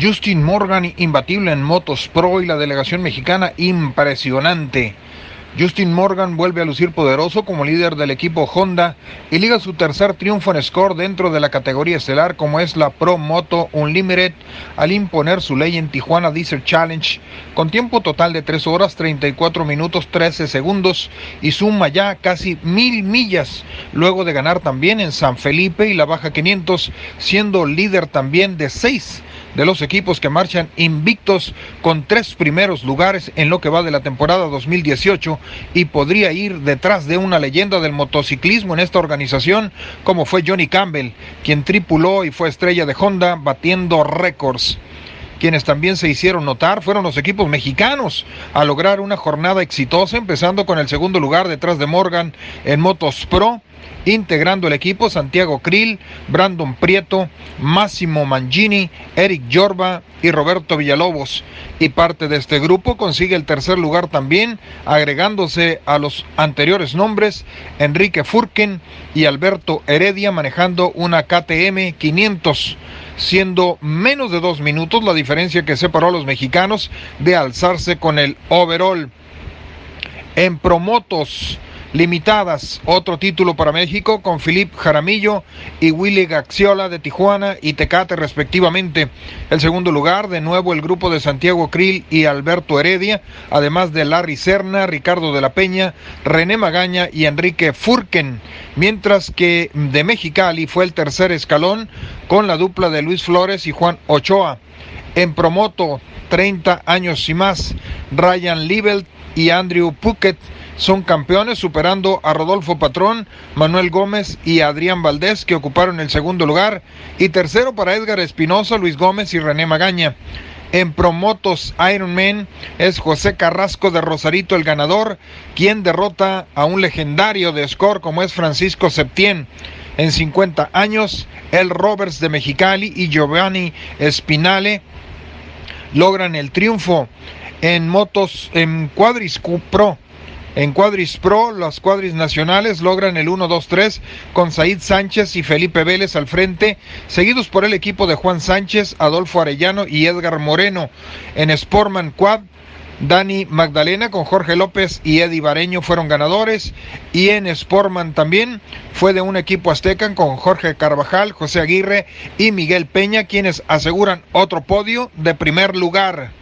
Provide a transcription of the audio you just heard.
Justin Morgan imbatible en Motos Pro y la delegación mexicana impresionante. Justin Morgan vuelve a lucir poderoso como líder del equipo Honda y liga su tercer triunfo en score dentro de la categoría estelar como es la Pro Moto Unlimited al imponer su ley en Tijuana Diesel Challenge con tiempo total de 3 horas 34 minutos 13 segundos y suma ya casi mil millas luego de ganar también en San Felipe y la Baja 500 siendo líder también de 6 de los equipos que marchan invictos con tres primeros lugares en lo que va de la temporada 2018 y podría ir detrás de una leyenda del motociclismo en esta organización como fue Johnny Campbell, quien tripuló y fue estrella de Honda batiendo récords. Quienes también se hicieron notar fueron los equipos mexicanos a lograr una jornada exitosa, empezando con el segundo lugar detrás de Morgan en Motos Pro integrando el equipo Santiago Krill, Brandon Prieto, Máximo Mangini, Eric Yorba y Roberto Villalobos. Y parte de este grupo consigue el tercer lugar también, agregándose a los anteriores nombres Enrique Furken y Alberto Heredia manejando una KTM 500 siendo menos de dos minutos la diferencia que separó a los mexicanos de alzarse con el overall. En promotos, limitadas. Otro título para México con Filip Jaramillo y Willy Gaxiola de Tijuana y Tecate respectivamente. El segundo lugar, de nuevo el grupo de Santiago Krill y Alberto Heredia, además de Larry Serna, Ricardo de la Peña, René Magaña y Enrique Furken. Mientras que de Mexicali fue el tercer escalón con la dupla de Luis Flores y Juan Ochoa. En promoto, 30 años y más, Ryan Liebelt y Andrew Puckett son campeones superando a Rodolfo Patrón, Manuel Gómez y Adrián Valdés que ocuparon el segundo lugar y tercero para Edgar Espinosa, Luis Gómez y René Magaña. En Promotos Ironman es José Carrasco de Rosarito el ganador, quien derrota a un legendario de score como es Francisco Septién. En 50 años, el Roberts de Mexicali y Giovanni Espinale logran el triunfo en motos en Cuadris Pro en Cuadris Pro, las cuadris nacionales logran el 1-2-3 con Said Sánchez y Felipe Vélez al frente, seguidos por el equipo de Juan Sánchez, Adolfo Arellano y Edgar Moreno. En Sportman Quad, Dani Magdalena con Jorge López y Eddie Bareño fueron ganadores. Y en Sportman también fue de un equipo azteca con Jorge Carvajal, José Aguirre y Miguel Peña, quienes aseguran otro podio de primer lugar.